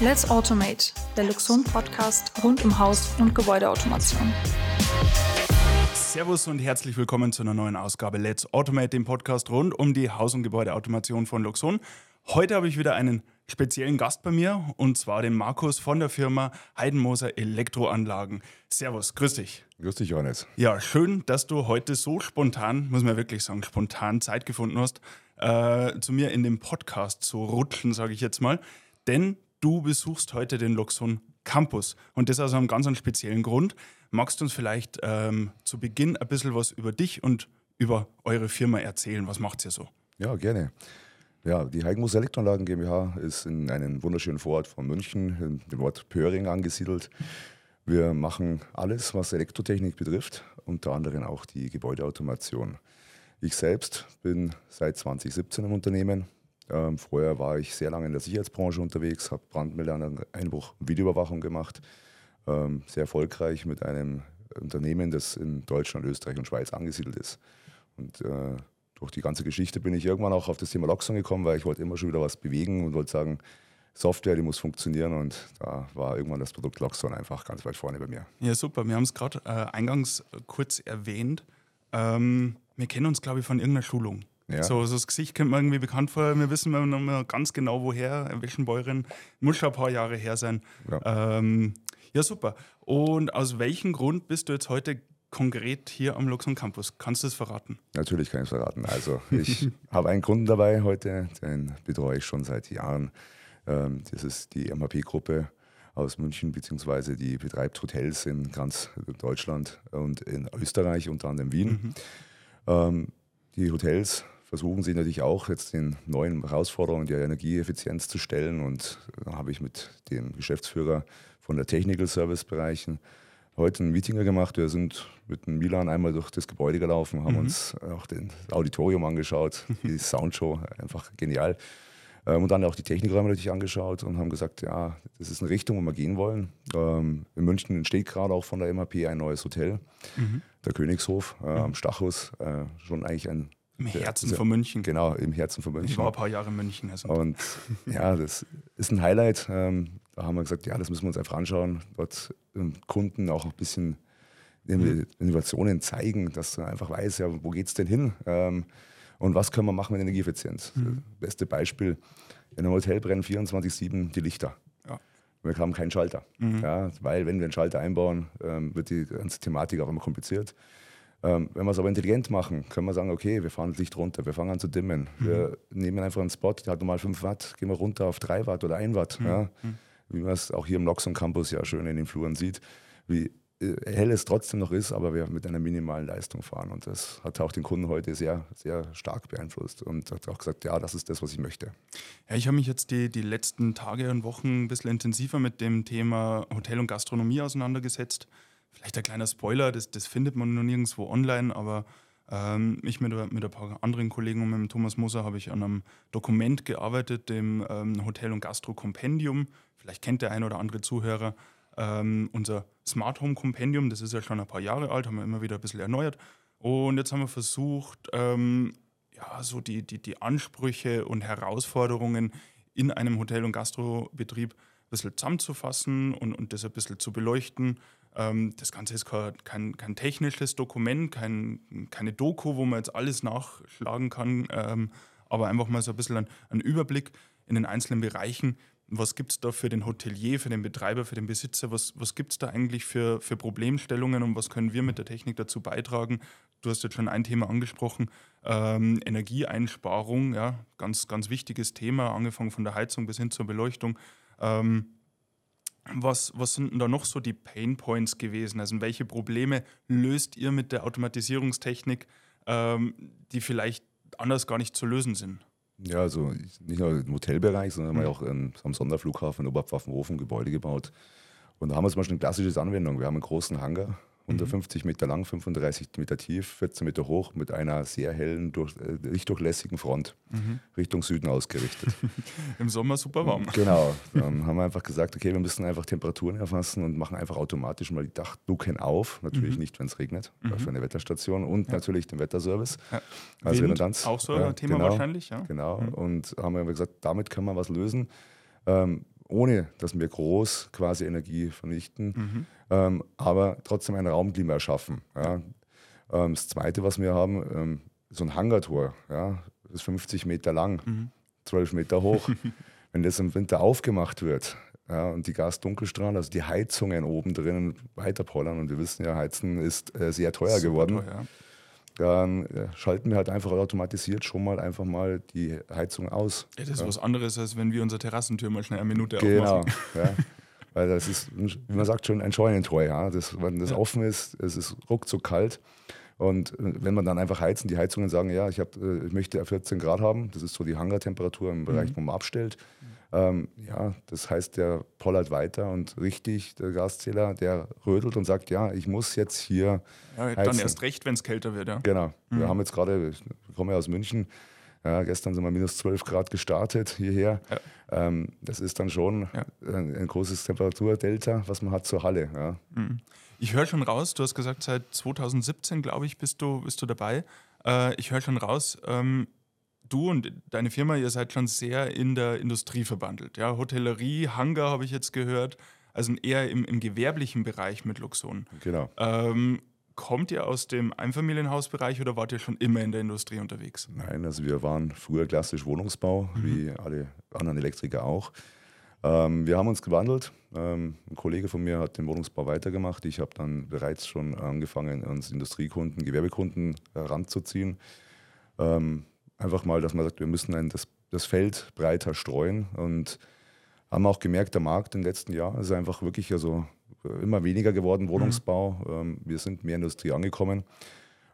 Let's Automate, der Luxon Podcast rund um Haus- und Gebäudeautomation. Servus und herzlich willkommen zu einer neuen Ausgabe Let's Automate, dem Podcast rund um die Haus- und Gebäudeautomation von Luxon. Heute habe ich wieder einen speziellen Gast bei mir und zwar den Markus von der Firma Heidenmoser Elektroanlagen. Servus, grüß dich. Grüß dich, Johannes. Ja, schön, dass du heute so spontan, muss man wirklich sagen, spontan Zeit gefunden hast, äh, zu mir in dem Podcast zu rutschen, sage ich jetzt mal. Denn du besuchst heute den Luxon Campus. Und das aus einem ganz speziellen Grund. Magst du uns vielleicht ähm, zu Beginn ein bisschen was über dich und über eure Firma erzählen? Was macht ihr so? Ja, gerne. Ja, die Heigenmus Elektroanlagen GmbH ist in einem wunderschönen Vorort von München, in dem Ort Pöring angesiedelt. Wir machen alles, was Elektrotechnik betrifft, unter anderem auch die Gebäudeautomation. Ich selbst bin seit 2017 im Unternehmen, ähm, vorher war ich sehr lange in der Sicherheitsbranche unterwegs, habe Brandmelder, Einbruch, Videoüberwachung gemacht. Ähm, sehr erfolgreich mit einem Unternehmen, das in Deutschland, Österreich und Schweiz angesiedelt ist. Und äh, durch die ganze Geschichte bin ich irgendwann auch auf das Thema Loxon gekommen, weil ich wollte immer schon wieder was bewegen und wollte sagen, Software, die muss funktionieren und da war irgendwann das Produkt Loxon einfach ganz weit vorne bei mir. Ja, super. Wir haben es gerade äh, eingangs kurz erwähnt. Ähm, wir kennen uns, glaube ich, von irgendeiner Schulung. Ja. So, so das Gesicht kommt mir irgendwie bekannt vor. Wir wissen noch mal ganz genau, woher, welchen Bäuerin. Muss schon ein paar Jahre her sein. Ja. Ähm, ja, super. Und aus welchem Grund bist du jetzt heute konkret hier am Luxon Campus? Kannst du es verraten? Natürlich kann ich es verraten. Also, ich habe einen Kunden dabei heute, den betreue ich schon seit Jahren. Ähm, das ist die MHP-Gruppe aus München, beziehungsweise die betreibt Hotels in ganz Deutschland und in Österreich, unter anderem Wien. Mhm. Ähm, die Hotels versuchen sie natürlich auch jetzt den neuen Herausforderungen der Energieeffizienz zu stellen. Und da habe ich mit dem Geschäftsführer von der Technical Service Bereichen heute ein Meeting gemacht. Wir sind mit dem Milan einmal durch das Gebäude gelaufen, haben mhm. uns auch das Auditorium angeschaut, die Soundshow, einfach genial. Ähm, und dann auch die Technikräume natürlich angeschaut und haben gesagt, ja, das ist eine Richtung, wo wir gehen wollen. Ähm, in München entsteht gerade auch von der MHP ein neues Hotel, mhm. der Königshof äh, am Stachus. Äh, schon eigentlich ein im Herzen von München. Genau, im Herzen von München. Ich war ein paar Jahre in München. Also. Und ja, das ist ein Highlight. Ähm, da haben wir gesagt, ja, das müssen wir uns einfach anschauen. Dort Kunden auch ein bisschen mhm. Innovationen zeigen, dass du einfach weißt, ja, wo geht es denn hin? Ähm, und was können wir machen mit Energieeffizienz? Mhm. Beste Beispiel, in einem Hotel brennen 24-7 die Lichter. Ja. Wir haben keinen Schalter. Mhm. Ja, weil wenn wir einen Schalter einbauen, ähm, wird die ganze Thematik auch immer kompliziert. Ähm, wenn wir es aber intelligent machen, können wir sagen, okay, wir fahren das Licht runter, wir fangen an zu dimmen. Mhm. Wir nehmen einfach einen Spot, der hat normal 5 Watt, gehen wir runter auf 3 Watt oder 1 Watt. Mhm. Ja? Mhm. Wie man es auch hier im Loxon Campus ja schön in den Fluren sieht, wie äh, hell es trotzdem noch ist, aber wir mit einer minimalen Leistung fahren. Und das hat auch den Kunden heute sehr, sehr stark beeinflusst und hat auch gesagt, ja, das ist das, was ich möchte. Ja, ich habe mich jetzt die, die letzten Tage und Wochen ein bisschen intensiver mit dem Thema Hotel und Gastronomie auseinandergesetzt vielleicht ein kleiner Spoiler, das, das findet man nur nirgendwo online, aber ähm, ich mit, mit ein paar anderen Kollegen und mit dem Thomas Moser habe ich an einem Dokument gearbeitet, dem ähm, Hotel- und Gastro-Kompendium. Vielleicht kennt der ein oder andere Zuhörer ähm, unser Smart Home Kompendium. Das ist ja schon ein paar Jahre alt, haben wir immer wieder ein bisschen erneuert. Und jetzt haben wir versucht, ähm, ja, so die, die, die Ansprüche und Herausforderungen in einem Hotel- und Gastrobetrieb ein bisschen zusammenzufassen und, und das ein bisschen zu beleuchten. Ähm, das Ganze ist kein, kein, technisches Dokument, kein, keine Doku, wo man jetzt alles nachschlagen kann, ähm, aber einfach mal so ein bisschen ein, Überblick in den einzelnen Bereichen. Was gibt es da für den Hotelier, für den Betreiber, für den Besitzer? Was, was gibt es da eigentlich für, für Problemstellungen und was können wir mit der Technik dazu beitragen? Du hast jetzt schon ein Thema angesprochen, ähm, Energieeinsparung, ja, ganz, ganz wichtiges Thema, angefangen von der Heizung bis hin zur Beleuchtung. Ähm, was, was sind denn da noch so die Pain Points gewesen? Also welche Probleme löst ihr mit der Automatisierungstechnik, ähm, die vielleicht anders gar nicht zu lösen sind? Ja, also nicht nur im Hotelbereich, sondern mhm. wir auch in, am Sonderflughafen in Oberpfaffenhofen Gebäude gebaut. Und da haben wir zum Beispiel eine klassische Anwendung. Wir haben einen großen Hangar 150 Meter lang, 35 Meter tief, 14 Meter hoch, mit einer sehr hellen, durch, äh, lichtdurchlässigen Front mhm. Richtung Süden ausgerichtet. Im Sommer super warm. Genau. Dann haben wir einfach gesagt, okay, wir müssen einfach Temperaturen erfassen und machen einfach automatisch mal die Dachluken auf. Natürlich mhm. nicht, wenn es regnet, mhm. für eine Wetterstation und ja. natürlich den Wetterservice. Ja. Also Wind, Redundanz. Auch so ein ja, Thema genau, wahrscheinlich, ja. Genau. Mhm. Und haben wir gesagt, damit können wir was lösen. Ähm, ohne dass wir groß quasi Energie vernichten, ähm, aber trotzdem ein Raumklima erschaffen. Ja. Ähm, das Zweite, was wir haben, ähm, so ein Hangartor, ja, das ist 50 Meter lang, 12 Meter hoch. Wenn das im Winter aufgemacht wird, ja, und die Gasdunkelstrahlen, also die Heizungen oben drinnen weiterpollern, und wir wissen ja, Heizen ist äh, sehr teuer Super geworden, teuer. Dann äh, schalten wir halt einfach automatisiert schon mal einfach mal die Heizung aus. Ja, das ist was anderes, als wenn wir unsere Terrassentür mal schnell eine Minute Genau, aufmachen. ja. Weil das ist, wie man sagt, schon ein Scheunentor. Ja. Das, wenn das offen ist, es ist ruckzuck kalt. Und äh, wenn man dann einfach heizen, die Heizungen sagen, ja, ich, hab, äh, ich möchte 14 Grad haben, das ist so die Hangartemperatur im Bereich, wo man abstellt. Ähm, ja, das heißt, der pollert weiter und richtig, der Gaszähler, der rödelt und sagt, ja, ich muss jetzt hier Ja, dann heizen. erst recht, wenn es kälter wird. Ja. Genau. Wir haben jetzt gerade, ich komme ja aus München, ja, gestern sind wir minus 12 Grad gestartet hierher. Ähm, das ist dann schon Ja. ein, ein großes Temperaturdelta, was man hat zur Halle. Ja. Ich höre schon raus, du hast gesagt, seit 2017, glaube ich, bist du, bist du dabei. Äh, ich höre schon raus, ähm, du und deine Firma, ihr seid schon sehr in der Industrie verbandelt. Ja? Hotellerie, Hangar habe ich jetzt gehört, also eher im, im gewerblichen Bereich mit Luxon. Genau. Ähm, kommt ihr aus dem Einfamilienhausbereich oder wart ihr schon immer in der Industrie unterwegs? Nein, also wir waren früher klassisch Wohnungsbau, wie alle anderen Elektriker auch. Ähm, wir haben uns gewandelt. Ähm, ein Kollege von mir hat den Wohnungsbau weitergemacht. Ich habe dann bereits schon angefangen, uns Industriekunden, Gewerbekunden heranzuziehen. Ähm, einfach mal, dass man sagt, wir müssen ein, das, das Feld breiter streuen und haben auch gemerkt, der Markt im letzten Jahr ist einfach wirklich also immer weniger geworden, Wohnungsbau. Ähm, wir sind mehr Industrie angekommen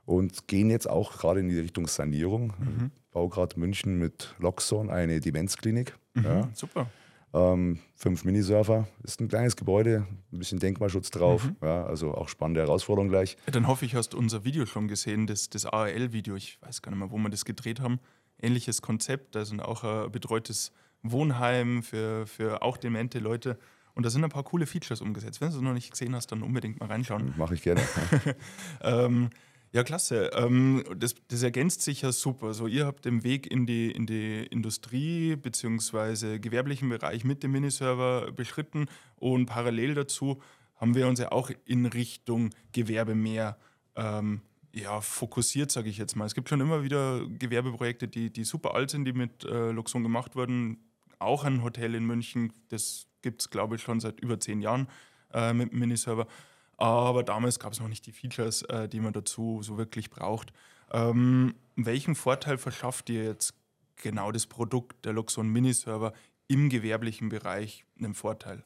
und gehen jetzt auch gerade in die Richtung Sanierung. Mhm. Baue gerade München mit Loxon eine Demenzklinik. Ja. Super. Ähm, fünf Minisurfer, ist ein kleines Gebäude, ein bisschen Denkmalschutz drauf. Mhm. Ja, also auch spannende Herausforderung gleich. Ja, dann hoffe ich, hast du unser Video schon gesehen, das, das ARL-Video. Ich weiß gar nicht mehr, wo wir das gedreht haben. Ähnliches Konzept, also auch ein betreutes Wohnheim für, für auch demente Leute. Und da sind ein paar coole Features umgesetzt. Wenn du es noch nicht gesehen hast, dann unbedingt mal reinschauen. Mache ich gerne. Ähm, ja, klasse. Ähm, das, das ergänzt sich ja super. So, ihr habt den Weg in die, in die Industrie bzw. gewerblichen Bereich mit dem Miniserver beschritten und parallel dazu haben wir uns ja auch in Richtung Gewerbe mehr ähm, ja, fokussiert, sage ich jetzt mal. Es gibt schon immer wieder Gewerbeprojekte, die, die super alt sind, die mit äh, Luxon gemacht wurden. Auch ein Hotel in München, das gibt es, glaube ich, schon seit über zehn Jahren äh, mit dem Miniserver. Aber damals gab es noch nicht die Features, äh, die man dazu so wirklich braucht. Ähm, welchen Vorteil verschafft dir jetzt genau das Produkt der Luxon Miniserver im gewerblichen Bereich einen Vorteil?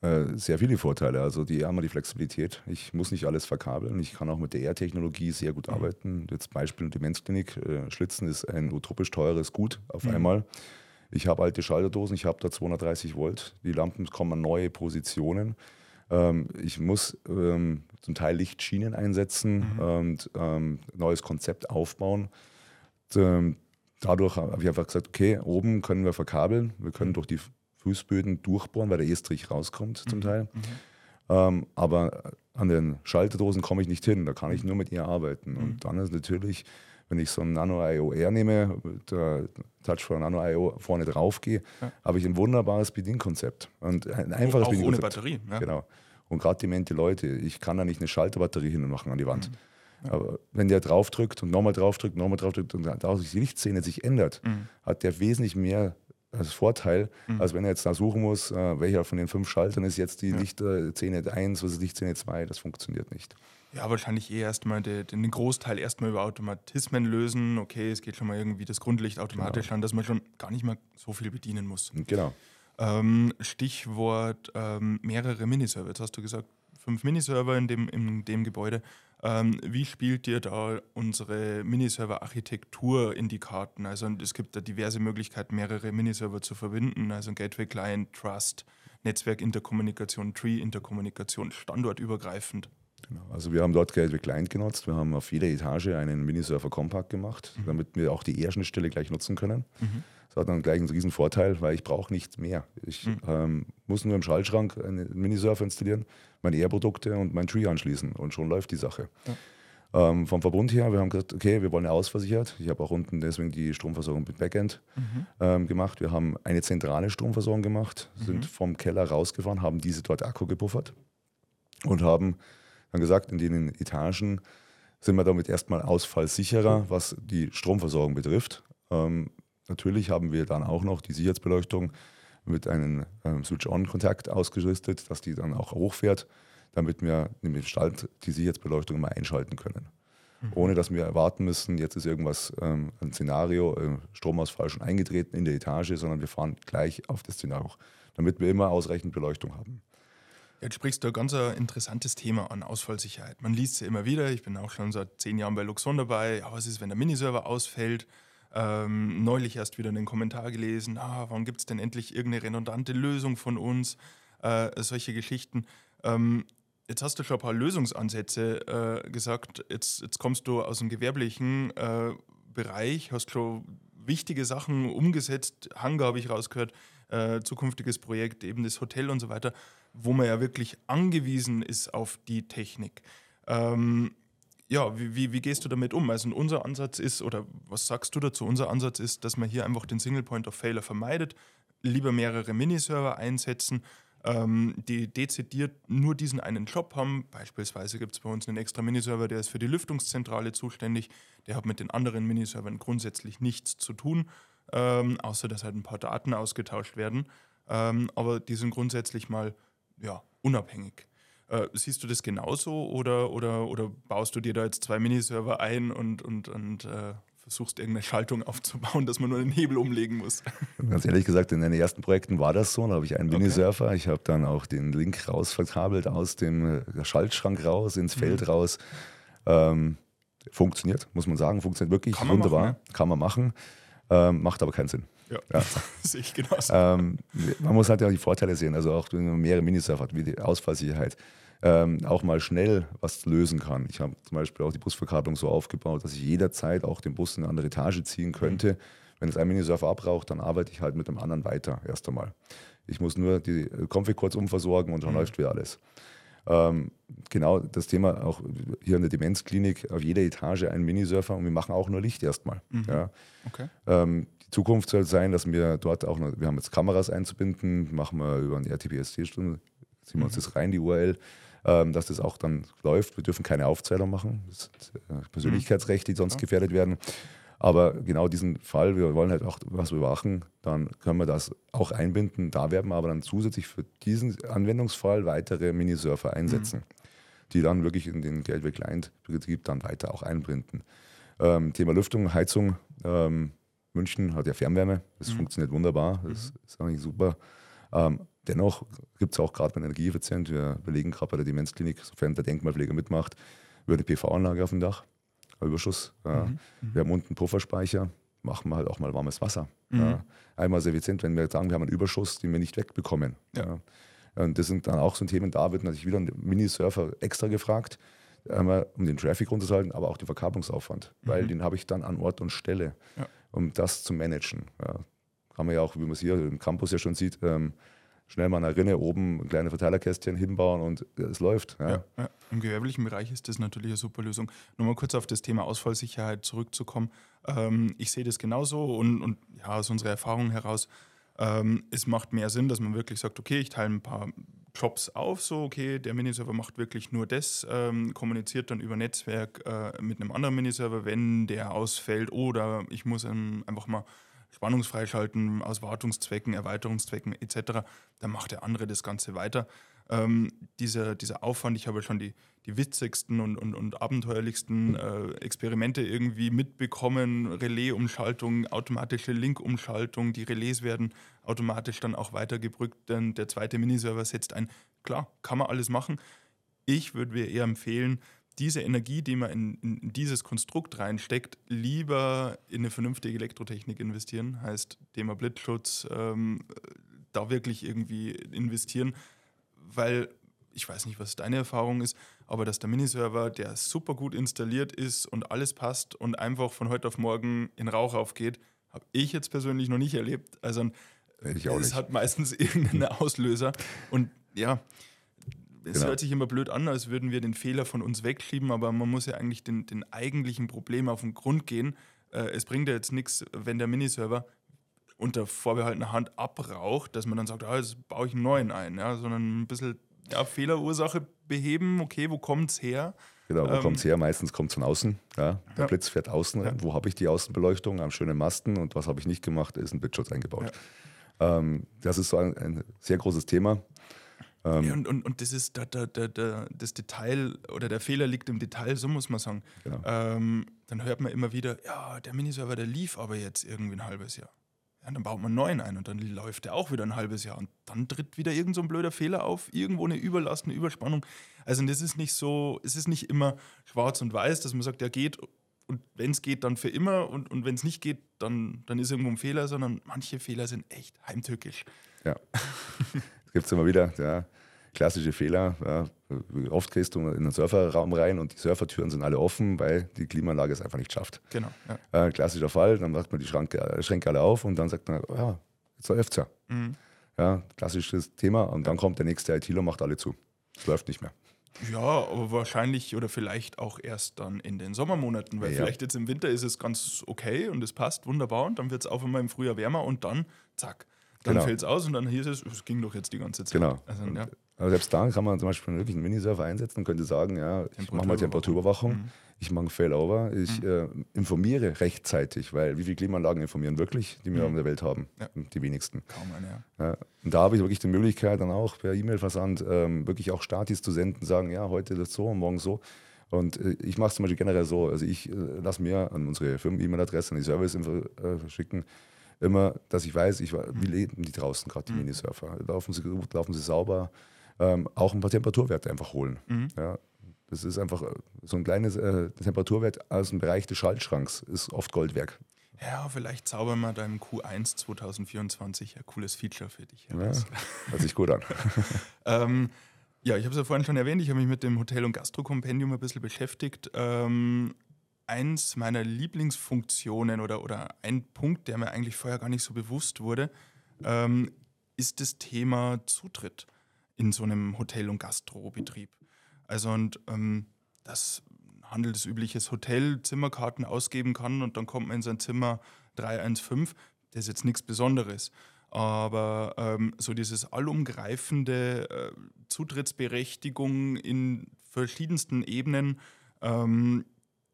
Äh, sehr viele Vorteile. Also die einmal die Flexibilität. Ich muss nicht alles verkabeln. Ich kann auch mit der R-Technologie sehr gut arbeiten. Jetzt Beispiel Demenzklinik. Äh, Schlitzen ist ein utopisch teures Gut auf einmal. Ich habe alte Schalterdosen, ich habe da 230 Volt. Die Lampen kommen an neue Positionen. Ähm, ich muss ähm, zum Teil Lichtschienen einsetzen und ähm, neues Konzept aufbauen. Und, ähm, dadurch habe ich einfach gesagt, okay, oben können wir verkabeln, wir können durch die Fußböden durchbohren, weil der Estrich rauskommt zum Teil. Ähm, aber an den Schalterdosen komme ich nicht hin, da kann ich nur mit ihr arbeiten. Und dann ist natürlich, wenn ich so ein Nano IO R nehme, der Touch von Nano IO vorne drauf gehe, habe ich ein wunderbares Bedienkonzept. Und ein einfaches auch ohne Bedienkonzept. Batterie. Ja? Genau. Und gerade demente Leute, ich kann da nicht eine Schalterbatterie hin und machen an die Wand. Mhm. Aber wenn der draufdrückt und nochmal draufdrückt, nochmal draufdrückt und dadurch die Lichtszene sich ändert, Mhm. hat der wesentlich mehr als Vorteil, als wenn er jetzt da suchen muss, äh, welcher von den fünf Schaltern ist jetzt die Lichtszene 1, was ist Lichtszene 2, das funktioniert nicht. Ja, wahrscheinlich eh erstmal de- den Großteil erstmal über Automatismen lösen. Okay, es geht schon mal irgendwie das Grundlicht automatisch an, dass man schon gar nicht mehr so viel bedienen muss. Genau. Ähm, Stichwort ähm, mehrere Miniserver. Jetzt hast du gesagt, fünf Miniserver in dem, in dem Gebäude. Ähm, wie spielt dir da unsere Miniserver-Architektur in die Karten? Also es gibt da diverse Möglichkeiten, mehrere Miniserver zu verbinden. Also Gateway Client, Trust, Netzwerk Interkommunikation, Tree Interkommunikation, standortübergreifend. Genau. Also wir haben dort Gateway Client genutzt. Wir haben auf jeder Etage einen Minisurfer Compact gemacht, damit wir auch die R-Schnittstelle gleich nutzen können. Das hat dann gleich einen riesen Vorteil, weil ich brauche nichts mehr. Ich ähm, muss nur im Schaltschrank einen Minisurfer installieren, meine R-Produkte und mein Tree anschließen und schon läuft die Sache. Ähm, vom Verbund her, wir haben gesagt, okay, wir wollen ja ausversichert. Ich habe auch unten deswegen die Stromversorgung mit Backend mhm. ähm, gemacht. Wir haben eine zentrale Stromversorgung gemacht, mhm. sind vom Keller rausgefahren, haben diese dort Akku gepuffert und haben dann gesagt, in den Etagen sind wir damit erstmal ausfallsicherer, was die Stromversorgung betrifft. Ähm, natürlich haben wir dann auch noch die Sicherheitsbeleuchtung mit einem ähm, Switch-On-Kontakt ausgerüstet, dass die dann auch hochfährt, damit wir im Stall die Sicherheitsbeleuchtung immer einschalten können. Mhm. Ohne dass wir erwarten müssen, jetzt ist irgendwas, ähm, ein Szenario, äh, Stromausfall schon eingetreten in der Etage, sondern wir fahren gleich auf das Szenario, damit wir immer ausreichend Beleuchtung haben. Jetzt sprichst du ein ganz interessantes Thema an, Ausfallsicherheit. Man liest es ja immer wieder, ich bin auch schon seit zehn Jahren bei Luxon dabei. Ja, was ist, wenn der Miniserver ausfällt? Ähm, neulich erst wieder einen Kommentar gelesen, ah, warum gibt es denn endlich irgendeine redundante Lösung von uns? Äh, solche Geschichten. Ähm, jetzt hast du schon ein paar Lösungsansätze äh, gesagt. Jetzt, jetzt kommst du aus dem gewerblichen äh, Bereich, hast schon wichtige Sachen umgesetzt. Hangar habe ich rausgehört, äh, zukünftiges Projekt, eben das Hotel und so weiter wo man ja wirklich angewiesen ist auf die Technik. Ähm, ja, wie, wie, wie, gehst du damit um? Also unser Ansatz ist, oder was sagst du dazu? Unser Ansatz ist, dass man hier einfach den Single Point of Failure vermeidet, lieber mehrere Miniserver einsetzen, ähm, die dezidiert nur diesen einen Job haben. Beispielsweise gibt es bei uns einen extra Miniserver, der ist für die Lüftungszentrale zuständig. Der hat mit den anderen Miniservern grundsätzlich nichts zu tun, ähm, außer dass halt ein paar Daten ausgetauscht werden. Ähm, aber die sind grundsätzlich mal ja, unabhängig. Äh, siehst du das genauso oder, oder, oder baust du dir da jetzt zwei Miniserver ein und, und, und äh, versuchst irgendeine Schaltung aufzubauen, dass man nur den Hebel umlegen muss? Ganz ehrlich gesagt, in den ersten Projekten war das so. Da habe ich einen okay. Minisurfer. Ich habe dann auch den Link raus verkabelt aus dem äh, Schaltschrank raus, ins mhm. Feld raus. Ähm, funktioniert, muss man sagen. Funktioniert wirklich Kann wunderbar. Machen, ne? Kann man machen. Ähm, macht aber keinen Sinn. Ja, ja. sehe ich genauso. Ähm, man muss halt ja die Vorteile sehen, also auch wenn man mehrere Minisurfer hat, wie die Ausfallsicherheit. Ähm, auch mal schnell was lösen kann. Ich habe zum Beispiel auch die Busverkabelung so aufgebaut, dass ich jederzeit auch den Bus in eine andere Etage ziehen könnte. Mhm. Wenn es ein Minisurfer abraucht, dann arbeite ich halt mit dem anderen weiter, erst einmal. Ich muss nur die Config kurz umversorgen und dann mhm. läuft wieder alles. Ähm, genau das Thema auch hier in der Demenzklinik, auf jeder Etage ein Minisurfer und wir machen auch nur Licht erstmal. Mhm. Ja. Okay. Ähm, Zukunft soll sein, dass wir dort auch noch, wir haben jetzt Kameras einzubinden, machen wir über eine RTPSC-Stunde, ziehen wir uns mhm. das rein, die URL, ähm, dass das auch dann läuft. Wir dürfen keine Aufzählung machen. Das sind äh, Persönlichkeitsrechte, die sonst ja. gefährdet werden. Aber genau diesen Fall, wir wollen halt auch was überwachen, dann können wir das auch einbinden. Da werden wir aber dann zusätzlich für diesen Anwendungsfall weitere Minisurfer einsetzen, mhm. die dann wirklich in den Gateway Client Betrieb dann weiter auch einbinden. Ähm, Thema Lüftung, Heizung. Ähm, München hat ja Fernwärme, das mhm. funktioniert wunderbar, das mhm. ist eigentlich super. Ähm, dennoch gibt es auch gerade bei Energieeffizient, wir belegen gerade bei der Demenzklinik, sofern der Denkmalpfleger mitmacht, über eine PV-Anlage auf dem Dach, Überschuss. Ja. Mhm. mhm. Wir haben unten einen Pufferspeicher, machen wir halt auch mal warmes Wasser. Mhm. Ja. Einmal sehr effizient, wenn wir sagen, wir haben einen Überschuss, den wir nicht wegbekommen. Ja. Und das sind dann auch so Themen, da wird natürlich wieder ein Mini-Surfer extra gefragt, einmal um den Traffic runterzuhalten, aber auch den Verkabelungsaufwand, weil mhm. den habe ich dann an Ort und Stelle um das zu managen. Ja. Kann man ja auch, wie man es hier im Campus ja schon sieht, ähm, schnell mal eine Rinne oben, ein kleines Verteilerkästchen hinbauen und es läuft. Ja. Ja, ja. Im gewerblichen Bereich ist das natürlich eine super Lösung. Nochmal kurz auf das Thema Ausfallsicherheit zurückzukommen. Ähm, ich sehe das genauso und, und ja, aus unserer Erfahrung heraus, ähm, es macht mehr Sinn, dass man wirklich sagt, okay, ich teile ein paar Jobs auf, so okay, der Miniserver macht wirklich nur das, ähm, kommuniziert dann über Netzwerk äh, mit einem anderen Miniserver, wenn der ausfällt oder ich muss ähm, einfach mal spannungsfrei schalten aus Wartungszwecken, Erweiterungszwecken etc., dann macht der andere das Ganze weiter. Ähm, dieser, dieser Aufwand, ich habe schon die, die witzigsten und, und, und abenteuerlichsten äh, Experimente irgendwie mitbekommen. Relais-Umschaltung, automatische Link-Umschaltung, die Relais werden automatisch dann auch weitergebrückt, denn der zweite Miniserver setzt ein. Klar, kann man alles machen. Ich würde mir eher empfehlen, diese Energie, die man in, in, dieses Konstrukt reinsteckt, lieber in eine vernünftige Elektrotechnik investieren. Heißt Thema Blitzschutz, ähm, da wirklich irgendwie investieren, weil ich weiß nicht, was deine Erfahrung ist, aber dass der Miniserver, der super gut installiert ist und alles passt und einfach von heute auf morgen in Rauch aufgeht, habe ich jetzt persönlich noch nicht erlebt. Also es hat meistens irgendeinen Auslöser und ja, es Genau. hört sich immer blöd an, als würden wir den Fehler von uns wegschieben, aber man muss ja eigentlich den, den eigentlichen Problem auf den Grund gehen. Äh, es bringt ja jetzt nichts, wenn der Miniserver unter vorbehaltener Hand abraucht, dass man dann sagt, ah, jetzt baue ich einen neuen ein, ja, sondern ein bisschen ja, Fehlerursache beheben, okay, wo kommt es her? Genau, wo Ähm, kommt es her? Meistens kommt es von außen. Ja? Der Ja. Blitz fährt außen rein. Wo habe ich die Außenbeleuchtung? Am schönen Masten. Und was habe ich nicht gemacht? Ist ein Blitzschutz eingebaut. Ähm, das ist so ein, ein sehr großes Thema. Ähm, Ja, und, und, und das ist da, da, da, da, das Detail oder der Fehler liegt im Detail, so muss man sagen. Genau. Ähm, dann hört man immer wieder, ja, der Miniserver, der lief aber jetzt irgendwie ein halbes Jahr. Ja, dann baut man einen neuen ein und dann läuft der auch wieder ein halbes Jahr. Und dann tritt wieder irgend so ein blöder Fehler auf, irgendwo eine Überlast, eine Überspannung. Also das ist nicht so, es ist nicht immer schwarz und weiß, dass man sagt, ja geht und wenn es geht, dann für immer und, und wenn es nicht geht, dann, dann ist irgendwo ein Fehler, sondern manche Fehler sind echt heimtückisch. Ja. Das gibt es immer wieder. Ja. Klassische Fehler. Ja. Oft gehst du in den Surferraum rein und die Surfertüren sind alle offen, weil die Klimaanlage es einfach nicht schafft. Genau. Ja. Äh, klassischer Fall, dann macht man die Schranke, äh, Schränke alle auf und dann sagt man, ja, jetzt läuft's ja. Mhm. ja. Klassisches Thema und dann kommt der nächste ITler und macht alle zu. Es läuft nicht mehr. Ja, aber wahrscheinlich oder vielleicht auch erst dann in den Sommermonaten, weil Ja. vielleicht jetzt im Winter ist es ganz okay und es passt wunderbar und dann wird es auf einmal im Frühjahr wärmer und dann, zack, dann Genau. fällt es aus und dann hieß es, es ging doch jetzt die ganze Zeit. Genau. Also, ja. Aber selbst da kann man zum Beispiel wirklich einen Minisurfer einsetzen und könnte sagen, ja, ich mache mal Temperaturüberwachung, Mhm. ich mache einen Failover, ich äh, informiere rechtzeitig, weil wie viele Klimaanlagen informieren wirklich, die wir Mhm. in der Welt haben? Ja. Die wenigsten. Kaum eine, ja. Ja, und da habe ich wirklich die Möglichkeit, dann auch per E-Mail-Versand ähm, wirklich auch Statis zu senden, sagen, ja, heute das so und morgen so. Und äh, ich mache es zum Beispiel generell so, also ich äh, lasse mir an unsere Firmen-E-Mail-Adresse, an die Service-Info äh, schicken, immer, dass ich weiß, ich, wie leben die draußen gerade, die Mhm. Minisurfer. Laufen sie gut, laufen sie sauber, ähm, auch ein paar Temperaturwerte einfach holen. Mhm. Ja, das ist einfach äh, so ein kleines äh, Temperaturwert aus dem Bereich des Schaltschranks, ist oft Gold wert. Ja, vielleicht zaubern wir da im Q1 2024 ein cooles Feature für dich Ja, hört sich gut an. Ähm, ja, ich habe es ja vorhin schon erwähnt, ich habe mich mit dem Hotel- und Gastro-Kompendium ein bisschen beschäftigt. Ähm, eins meiner Lieblingsfunktionen oder, oder ein Punkt, der mir eigentlich vorher gar nicht so bewusst wurde, ähm, ist das Thema Zutritt in so einem Hotel- und Gastrobetrieb. Also und ähm, ein handelsübliches Hotel Zimmerkarten ausgeben kann und dann kommt man in sein Zimmer 315, das ist jetzt nichts Besonderes. Aber ähm, so dieses allumgreifende äh, Zutrittsberechtigung in verschiedensten Ebenen, ähm,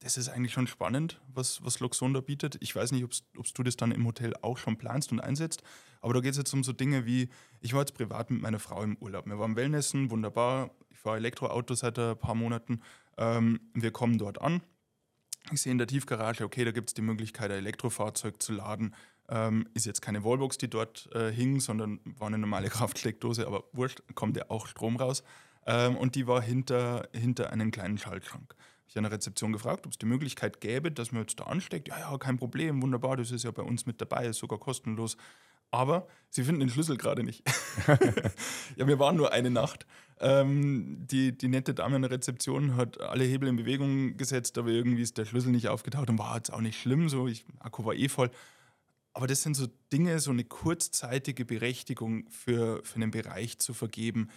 das ist eigentlich schon spannend, was, was Luxon da bietet. Ich weiß nicht, ob du das dann im Hotel auch schon planst und einsetzt, aber da geht es jetzt um so Dinge wie, ich war jetzt privat mit meiner Frau im Urlaub. Wir waren Wellnessen, wunderbar. Ich fahre Elektroauto seit ein paar Monaten. Ähm, wir kommen dort an. Ich sehe in der Tiefgarage, okay, da gibt es die Möglichkeit, ein Elektrofahrzeug zu laden. Ähm, ist jetzt keine Wallbox, die dort äh, hing, sondern war eine normale Kraftsteckdose, aber wurscht, kommt ja auch Strom raus. Ähm, und die war hinter, hinter einem kleinen Schaltschrank. Ich habe an der Rezeption gefragt, ob es die Möglichkeit gäbe, dass man jetzt da ansteckt. Ja, ja, kein Problem, wunderbar, das ist ja bei uns mit dabei, ist sogar kostenlos. Aber sie finden den Schlüssel gerade nicht. ja, wir waren nur eine Nacht. Ähm, die, die nette Dame an der Rezeption hat alle Hebel in Bewegung gesetzt, aber irgendwie ist der Schlüssel nicht aufgetaucht und war jetzt auch nicht schlimm. So, ich, Akku war eh voll. Aber das sind so Dinge, so eine kurzzeitige Berechtigung für, für einen Bereich zu vergeben.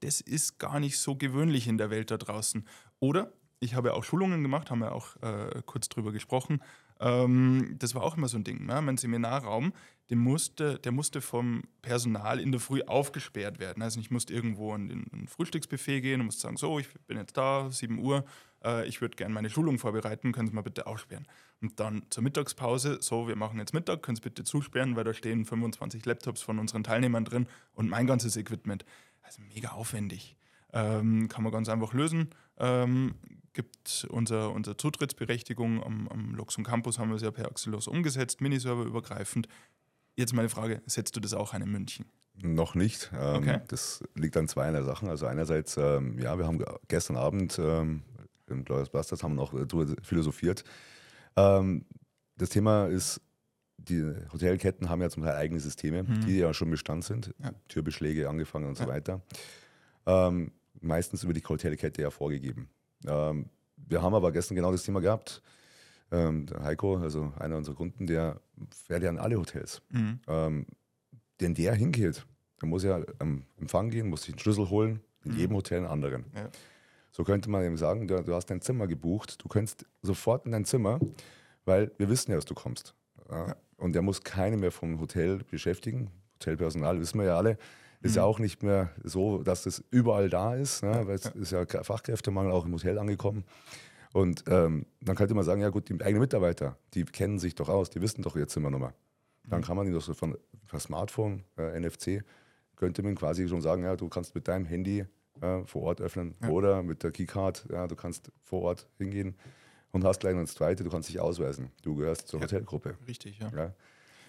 Das ist gar nicht so gewöhnlich in der Welt da draußen. Oder ich habe ja auch Schulungen gemacht, haben wir auch äh, kurz drüber gesprochen. Ähm, das war auch immer so ein Ding. Ne? Mein Seminarraum, der musste, der musste vom Personal in der Früh aufgesperrt werden. Also ich musste irgendwo in den ein Frühstücksbuffet gehen und musste sagen, so, ich bin jetzt da, 7 Uhr, äh, ich würde gerne meine Schulung vorbereiten, können Sie mal bitte aufsperren. Und dann zur Mittagspause, so, wir machen jetzt Mittag, können Sie bitte zusperren, weil da stehen 25 Laptops von unseren Teilnehmern drin und mein ganzes Equipment. Also mega aufwendig. Ähm, kann man ganz einfach lösen. Ähm, gibt unser, unsere Zutrittsberechtigung am, am Luxon Campus, haben wir es ja per Axelos umgesetzt, Miniserver übergreifend. Jetzt meine Frage, setzt du das auch ein in München? Noch nicht. Ähm, Okay. Das liegt an zweierlei Sachen. Also einerseits, ähm, ja, wir haben ge- gestern Abend ähm, im Glorious Blasters haben wir noch äh, philosophiert. Ähm, das Thema ist, die Hotelketten haben ja zum Teil eigene Systeme, die ja schon Bestand sind. Ja. Türbeschläge angefangen und so Ja. weiter. Ähm, meistens über die Hotelkette ja vorgegeben. Ähm, wir haben aber gestern genau das Thema gehabt. Ähm, Heiko, also einer unserer Kunden, der fährt ja an alle Hotels. Ähm, denn der hingeht, der muss ja am Empfang gehen, muss sich einen Schlüssel holen, In mhm. jedem Hotel einen anderen. Ja. So könnte man eben sagen, du, du, hast dein Zimmer gebucht, du kannst sofort in dein Zimmer, weil wir wissen ja, dass du kommst. Ja? Ja. Und der muss keine mehr vom Hotel beschäftigen. Hotelpersonal wissen wir ja alle. Ist mhm. ja auch nicht mehr so, dass das überall da ist, ne? weil es ist ja Fachkräftemangel auch im Hotel angekommen. Und ähm, dann könnte man sagen, ja gut, die eigenen Mitarbeiter, die kennen sich doch aus, die wissen doch ihr Zimmernummer. Dann kann man ihn doch so von per Smartphone, äh, NFC, könnte man quasi schon sagen, ja, du kannst mit deinem Handy äh, vor Ort öffnen ja. oder mit der Keycard, ja, du kannst vor Ort hingehen und hast gleich noch das Zweite, du kannst dich ausweisen. Du gehörst zur ja, Hotelgruppe. Richtig, ja. ja.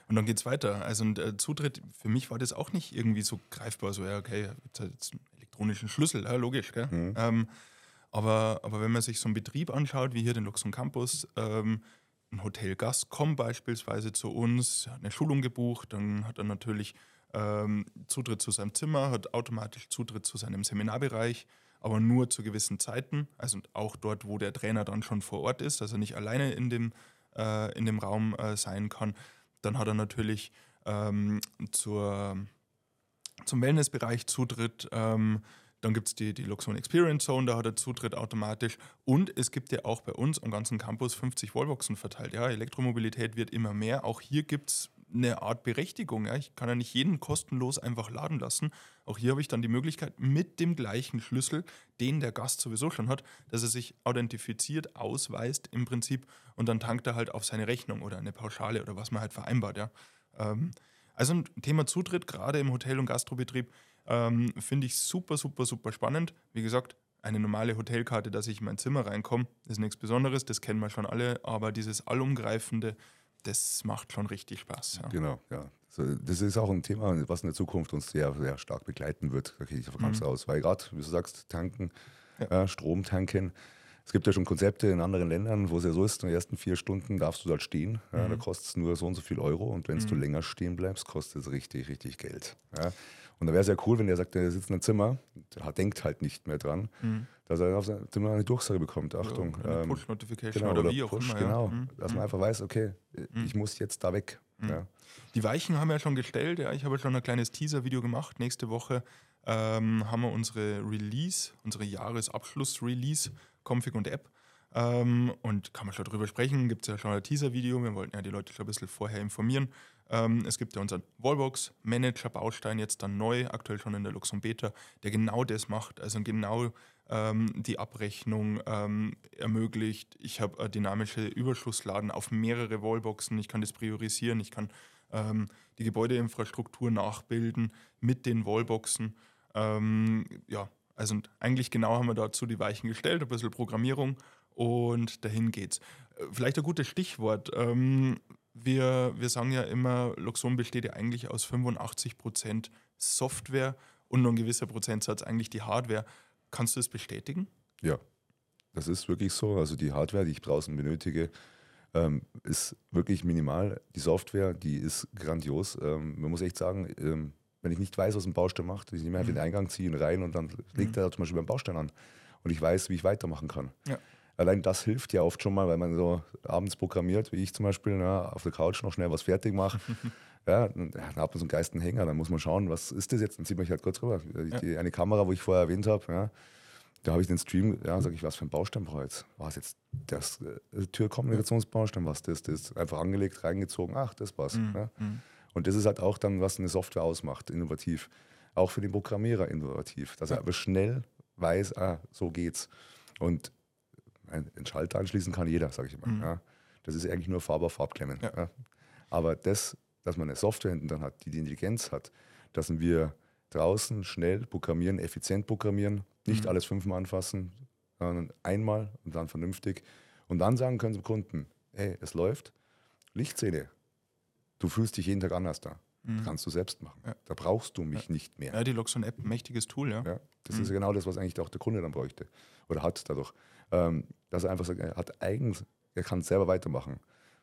Und dann geht es weiter. Also und, äh, Zutritt, für mich war das auch nicht irgendwie so greifbar, so, ja, okay, jetzt, jetzt einen elektronischen Schlüssel, ja, logisch, gell? Mhm. Ähm, aber, aber wenn man sich so einen Betrieb anschaut, wie hier den Luxon Campus, ähm, ein Hotelgast kommt beispielsweise zu uns, hat eine Schulung gebucht, dann hat er natürlich ähm, Zutritt zu seinem Zimmer, hat automatisch Zutritt zu seinem Seminarbereich, aber nur zu gewissen Zeiten, also auch dort, wo der Trainer dann schon vor Ort ist, dass er nicht alleine in dem, äh, in dem Raum äh, sein kann. Dann hat er natürlich ähm, zur, zum Wellnessbereich Zutritt. Ähm, dann gibt es die, die Luxon Experience Zone, da hat er Zutritt automatisch. Und es gibt ja auch bei uns am ganzen Campus 50 Wallboxen verteilt. Ja, Elektromobilität wird immer mehr. Auch hier gibt es eine Art Berechtigung. Ja. Ich kann ja nicht jeden kostenlos einfach laden lassen. Auch hier habe ich dann die Möglichkeit, mit dem gleichen Schlüssel, den der Gast sowieso schon hat, dass er sich authentifiziert, ausweist im Prinzip und dann tankt er halt auf seine Rechnung oder eine Pauschale oder was man halt vereinbart. Ja. Ähm, also ein Thema Zutritt, gerade im Hotel- und Gastrobetrieb, ähm, finde ich super, super, super spannend. Wie gesagt, eine normale Hotelkarte, dass ich in mein Zimmer reinkomme, ist nichts Besonderes, das kennen wir schon alle, aber dieses allumgreifende, das macht schon richtig Spaß. Ja. Genau, ja. Das ist auch ein Thema, was in der Zukunft uns sehr, sehr stark begleiten wird, da gehe ich davon ganz mhm. aus. Weil gerade, wie du sagst, tanken, ja. äh, Strom tanken, es gibt ja schon Konzepte in anderen Ländern, wo es ja so ist, in den ersten vier Stunden darfst du dort stehen. Ja, mhm. Da kostet es nur so und so viel Euro. Und wenn mhm. du länger stehen bleibst, kostet es richtig, richtig Geld. Ja. Und da wäre es ja cool, wenn der sagt, der sitzt in einem Zimmer, der denkt halt nicht mehr dran, mhm. dass er auf sein Zimmer eine Durchsage bekommt. Achtung. Ja, ähm, Push-Notification genau, oder, oder, wie auch Push, immer. Genau, mhm. dass man mhm. einfach weiß, okay, mhm. ich muss jetzt da weg. Mhm. Ja. Die Weichen haben wir ja schon gestellt. Ja. Ich habe schon ein kleines Teaser-Video gemacht. Nächste Woche ähm, haben wir unsere Release, unsere Jahresabschluss-Release, Config und App. Ähm, und kann man schon drüber sprechen, gibt es ja schon ein Teaser-Video. Wir wollten ja die Leute schon ein bisschen vorher informieren. Ähm, es gibt ja unseren Wallbox-Manager-Baustein jetzt dann neu, aktuell schon in der Luxon Beta, der genau das macht, also genau ähm, die Abrechnung ähm, ermöglicht. Ich habe äh, dynamische Überschussladen auf mehrere Wallboxen, ich kann das priorisieren, ich kann ähm, die Gebäudeinfrastruktur nachbilden mit den Wallboxen. Ähm, ja, also eigentlich genau haben wir dazu die Weichen gestellt, ein bisschen Programmierung und dahin geht's. Äh, vielleicht ein gutes Stichwort. Ähm, wir, wir sagen ja immer, Luxon besteht ja eigentlich aus 85 Prozent Software und nur ein gewisser Prozentsatz eigentlich die Hardware. Kannst du das bestätigen? Ja, das ist wirklich so. Also die Hardware, die ich draußen benötige, ähm, ist wirklich minimal. Die Software, die ist grandios. Ähm, man muss echt sagen, ähm, wenn ich nicht weiß, was ein Baustein macht, ich nehme einfach mhm. den Eingang, ziehe ihn rein und dann legt mhm. er zum Beispiel beim Baustein an. Und ich weiß, wie ich weitermachen kann. Ja. Allein das hilft ja oft schon mal, weil man so abends programmiert, wie ich zum Beispiel, ja, auf der Couch noch schnell was fertig macht. ja, dann, hat man so einen geisten Hänger, dann muss man schauen, was ist das jetzt? Dann sieht man halt kurz rüber. Ja. Die, eine Kamera, wo ich vorher erwähnt habe, ja, da habe ich den Stream, ja, sage ich, was für ein Baustein brauche ich jetzt? War es jetzt das äh, Türkommunikationsbaustein, was das, das einfach angelegt, reingezogen, ach, das war's. Mhm. Ja. Mhm. Und das ist halt auch dann, was eine Software ausmacht, innovativ. Auch für den Programmierer innovativ, dass er aber schnell weiß, ah, so geht's. Und einen Schalter anschließen kann jeder, sage ich immer. Mhm. Ja. Das ist eigentlich nur Farbe auf Farbklemmen. Ja. Ja. Aber das, dass man eine Software hinten dann hat, die die Intelligenz hat, dass wir draußen schnell programmieren, effizient programmieren, nicht mhm. alles fünfmal anfassen, sondern einmal und dann vernünftig. Und dann sagen können zum Kunden, hey, es läuft, Lichtszene, du fühlst dich jeden Tag anders da. Mhm. Kannst du selbst machen. Ja. Da brauchst du mich ja. nicht mehr. Ja, die Loxon-App, mächtiges Tool, ja. ja das mhm. ist ja genau das, was eigentlich auch der Kunde dann bräuchte oder hat dadurch. Ähm, dass er einfach sagt, er hat eigens, er kann selber weitermachen.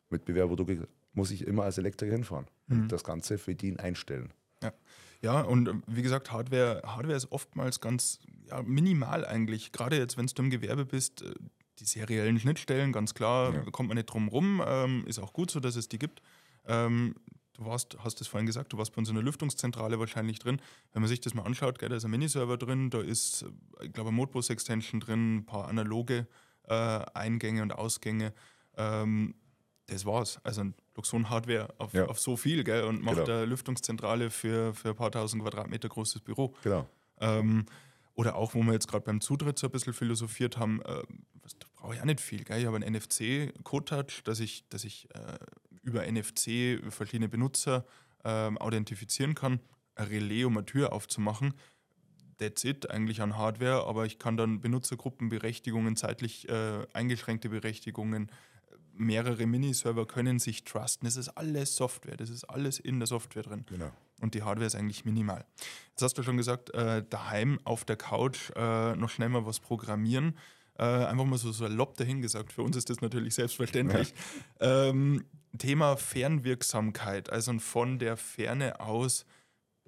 Mit Bewerberprodukte muss ich immer als Elektriker hinfahren mhm. und das Ganze für den einstellen. Ja. Ja, und ähm, wie gesagt, Hardware, Hardware ist oftmals ganz ja, minimal eigentlich. Gerade jetzt, wenn du im Gewerbe bist, äh, die seriellen Schnittstellen, ganz klar, ja. kommt man nicht drum rum. Ähm, ist auch gut so, dass es die gibt. Ähm, du warst, hast es vorhin gesagt, du warst bei uns in der Lüftungszentrale wahrscheinlich drin. Wenn man sich das mal anschaut, gell, da ist ein Miniserver drin, da ist, ich glaube, eine Modbus-Extension drin, ein paar analoge äh, Eingänge und Ausgänge. Ähm, das war's. Also ein Luxon-Hardware auf, Ja. auf so viel gell, und macht Genau. eine Lüftungszentrale für, für ein paar tausend Quadratmeter großes Büro. Genau. Ähm, oder auch, wo wir jetzt gerade beim Zutritt so ein bisschen philosophiert haben, äh, brauche ich auch nicht viel. Gell? Ich habe einen NFC-Code-Touch, dass ich, dass ich äh, über NFC verschiedene Benutzer ähm, authentifizieren kann. Ein Relais, um eine Tür aufzumachen. That's it, eigentlich an Hardware, aber ich kann dann Benutzergruppenberechtigungen, zeitlich äh, eingeschränkte Berechtigungen, mehrere Miniserver können sich trusten. Das ist alles Software, das ist alles in der Software drin. Genau. Und die Hardware ist eigentlich minimal. Jetzt hast du schon gesagt, äh, daheim auf der Couch äh, noch schnell mal was programmieren. Äh, einfach mal so salopp dahingesagt. Für uns ist das natürlich selbstverständlich. Ähm, Thema Fernwirksamkeit, also von der Ferne aus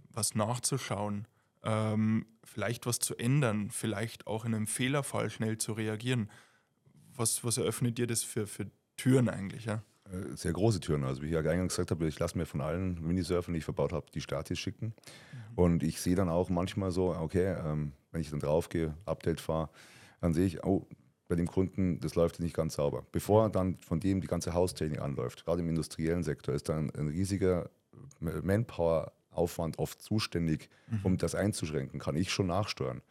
was nachzuschauen, ähm, vielleicht was zu ändern, vielleicht auch in einem Fehlerfall schnell zu reagieren. Was, was eröffnet dir das für, für Türen eigentlich? Ja? Äh, Sehr große Türen. Also wie ich ja eingangs gesagt habe, ich lasse mir von allen Minisurfern, die ich verbaut habe, die Statis schicken. Und ich sehe dann auch manchmal so, okay, ähm, wenn ich dann draufgehe, Update fahre, dann sehe ich, oh, bei dem Kunden, das läuft nicht ganz sauber. Bevor dann von dem die ganze Haustechnik anläuft, gerade im industriellen Sektor, ist dann ein riesiger Manpower-Aufwand oft zuständig, um das einzuschränken. Kann ich schon nachsteuern.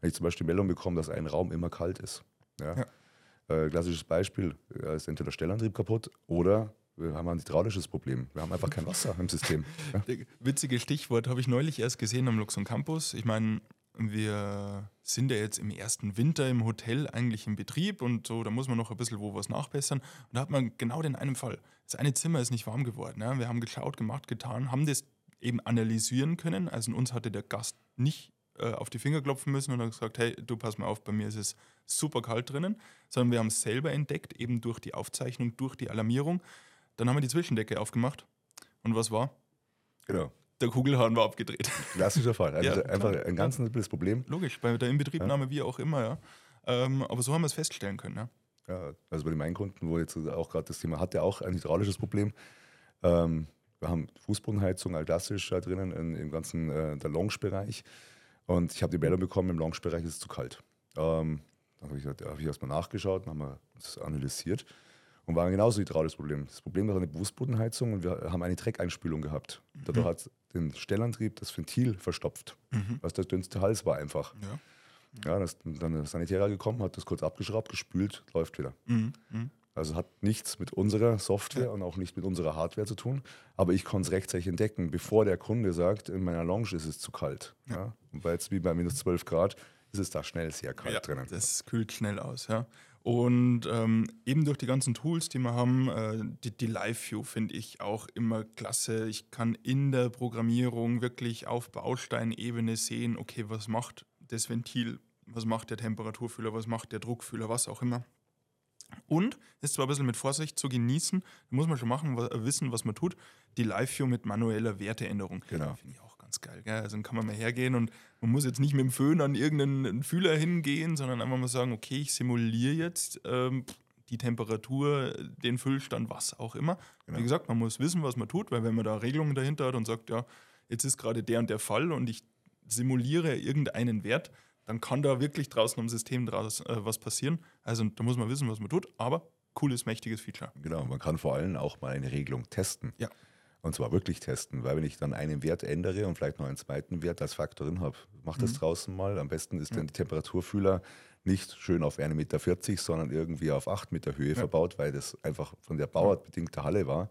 Wenn ich zum Beispiel Meldung bekomme, dass ein Raum immer kalt ist. Ja? Ja. Äh, klassisches Beispiel, äh, ist entweder der Stellantrieb kaputt oder wir haben ein hydraulisches Problem. Wir haben einfach kein Wasser im System. Ja? Witziges Stichwort habe ich neulich erst gesehen am Luxon Campus. Ich meine, wir sind ja jetzt im ersten Winter im Hotel eigentlich im Betrieb und so, da muss man noch ein bisschen wo was nachbessern. Und da hat man genau den einen Fall. Das eine Zimmer ist nicht warm geworden. Ja? Wir haben geschaut, gemacht, getan, haben das eben analysieren können. Also uns hatte der Gast nicht äh, auf die Finger klopfen müssen und hat gesagt, hey, du pass mal auf, bei mir ist es super kalt drinnen, sondern wir haben es selber entdeckt, eben durch die Aufzeichnung, durch die Alarmierung. Dann haben wir die Zwischendecke aufgemacht. Und was war? Genau. Der Kugelhahn war abgedreht. Klassischer Fall. Also Ja, einfach klar. ein ganz simples Problem. Logisch, bei der Inbetriebnahme wie auch immer, ja. Ähm, aber so haben wir es feststellen können, ja. Ja, also bei dem einen Kunden, wo jetzt auch gerade das Thema hatte, auch ein hydraulisches Problem. Ähm, wir haben Fußbodenheizung all klassisch da drinnen in, im ganzen äh, der Lounge-Bereich. Und ich habe die Meldung bekommen, im Lounge-Bereich ist es zu kalt. Ähm, dann habe ich, ja, hab ich erstmal nachgeschaut, dann haben wir das analysiert und war ein genauso hydraulisches Problem. Das Problem war eine Fußbodenheizung und wir haben eine Dreckeinspülung gehabt. Dadurch hat den Stellantrieb das Ventil verstopft. Was der dünnste Hals war einfach. ja. Ja, da ist dann der Sanitärer gekommen, hat das kurz abgeschraubt, gespült, läuft wieder. Mhm. Mhm. Also hat nichts mit unserer Software und auch nicht mit unserer Hardware zu tun. Aber ich konnte es rechtzeitig entdecken, bevor der Kunde sagt, in meiner Lounge ist es zu kalt. Ja. Und bei jetzt wie bei minus 12 Grad ist es da schnell sehr kalt ja, drinnen. Das kühlt schnell aus, ja. Und ähm, eben durch die ganzen Tools, die wir haben, äh, die, die Live-View finde ich auch immer klasse. Ich kann in der Programmierung wirklich auf Bausteinebene sehen, okay, was macht das Ventil, was macht der Temperaturfühler, was macht der Druckfühler, was auch immer. Und ist zwar ein bisschen mit Vorsicht zu genießen, muss man schon machen, wissen, was man tut. Die Live-View mit manueller Werteänderung. Genau. Finde ich auch ganz geil. Gell? Also dann kann man mal hergehen und man muss jetzt nicht mit dem Föhn an irgendeinen Fühler hingehen, sondern einfach mal sagen, okay, ich simuliere jetzt ähm, die Temperatur, den Füllstand, was auch immer. Genau. Wie gesagt, man muss wissen, was man tut, weil wenn man da Regelungen dahinter hat und sagt, ja, jetzt ist gerade der und der Fall und ich simuliere irgendeinen Wert, dann kann da wirklich draußen am System draus äh, was passieren. Also da muss man wissen, was man tut, aber cooles, mächtiges Feature. Genau, man kann vor allem auch mal eine Regelung testen. Ja. Und zwar wirklich testen, weil wenn ich dann einen Wert ändere und vielleicht noch einen zweiten Wert als Faktor drin habe, mach das draußen mal. Am besten ist dann die Temperaturfühler nicht schön auf 1,40 Meter, sondern irgendwie auf 8 Meter Höhe verbaut, weil das einfach von der bauartbedingten Halle war.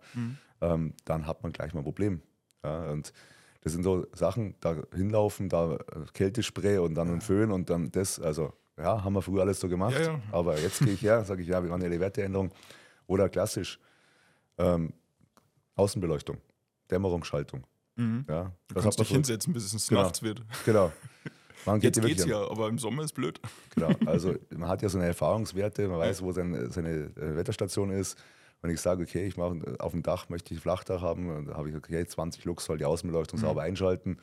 Ähm, dann hat man gleich mal ein Problem. Ja, und das sind so Sachen, da hinlaufen, da äh, Kältespray und dann ein Föhn und dann das, also ja, haben wir früher alles so gemacht. Ja, ja. Aber jetzt gehe ich her, sage ich, ja, wir machen eine Werteänderung. Oder klassisch, ähm, Außenbeleuchtung, Dämmerungsschaltung. Ja, Mhm. Du was kannst hat man dich hinsetzen, bis es Genau. nachts wird. Genau. Man geht Jetzt ja geht's ja, aber im Sommer ist blöd. Genau. Also man hat ja so eine Erfahrungswerte, man weiß, wo sein, seine äh, Wetterstation ist. Wenn ich sage, okay, ich mache auf dem Dach möchte ich Flachdach haben, dann habe ich okay, 20 Lux soll die Außenbeleuchtung sauber einschalten.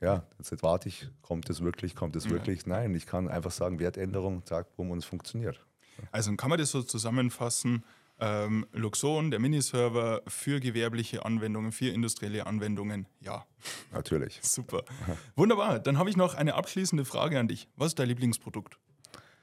Ja, jetzt, warte ich, kommt es wirklich, kommt es wirklich? Nein, ich kann einfach sagen, Wertänderung, zack, bumm, und es funktioniert. Also kann man das so zusammenfassen, Ähm, Luxon, der Miniserver für gewerbliche Anwendungen, für industrielle Anwendungen, ja. Natürlich. Super. Wunderbar. Dann habe ich noch eine abschließende Frage an dich. Was ist dein Lieblingsprodukt?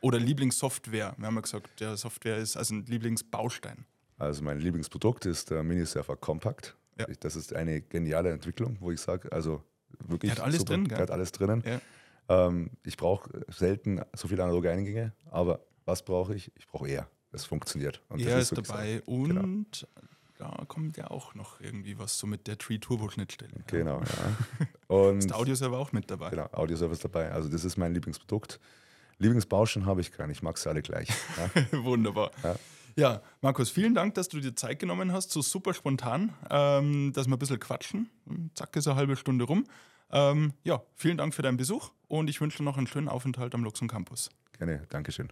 Oder Lieblingssoftware? Wir haben ja gesagt, der Software ist also ein Lieblingsbaustein. Also mein Lieblingsprodukt ist der Minisurfer Compact. Ja. Das ist eine geniale Entwicklung, wo ich sage, also wirklich Der hat alles super. drin, Der gell? hat alles drinnen. Ja. Ähm, ich brauche selten so viele analoge Eingänge, aber was brauche ich? Ich brauche eher. Es funktioniert. Und Er ist wirklich dabei so. Genau. und da kommt ja auch noch irgendwie was so mit der Tree Turbo Schnittstelle. Genau, ja. Und Ist der Audioserver auch mit dabei? genau, Audioservice dabei. Also das ist mein Lieblingsprodukt. Lieblingsbauschen habe ich keinen. Ich mag sie alle gleich. Ja. Wunderbar. Ja. Ja. Markus, vielen Dank, dass du dir Zeit genommen hast, so super spontan, ähm, dass wir ein bisschen quatschen. Zack, ist eine halbe Stunde rum. Ähm, ja, vielen Dank für deinen Besuch und ich wünsche dir noch einen schönen Aufenthalt am Luxon Campus. Gerne, Dankeschön.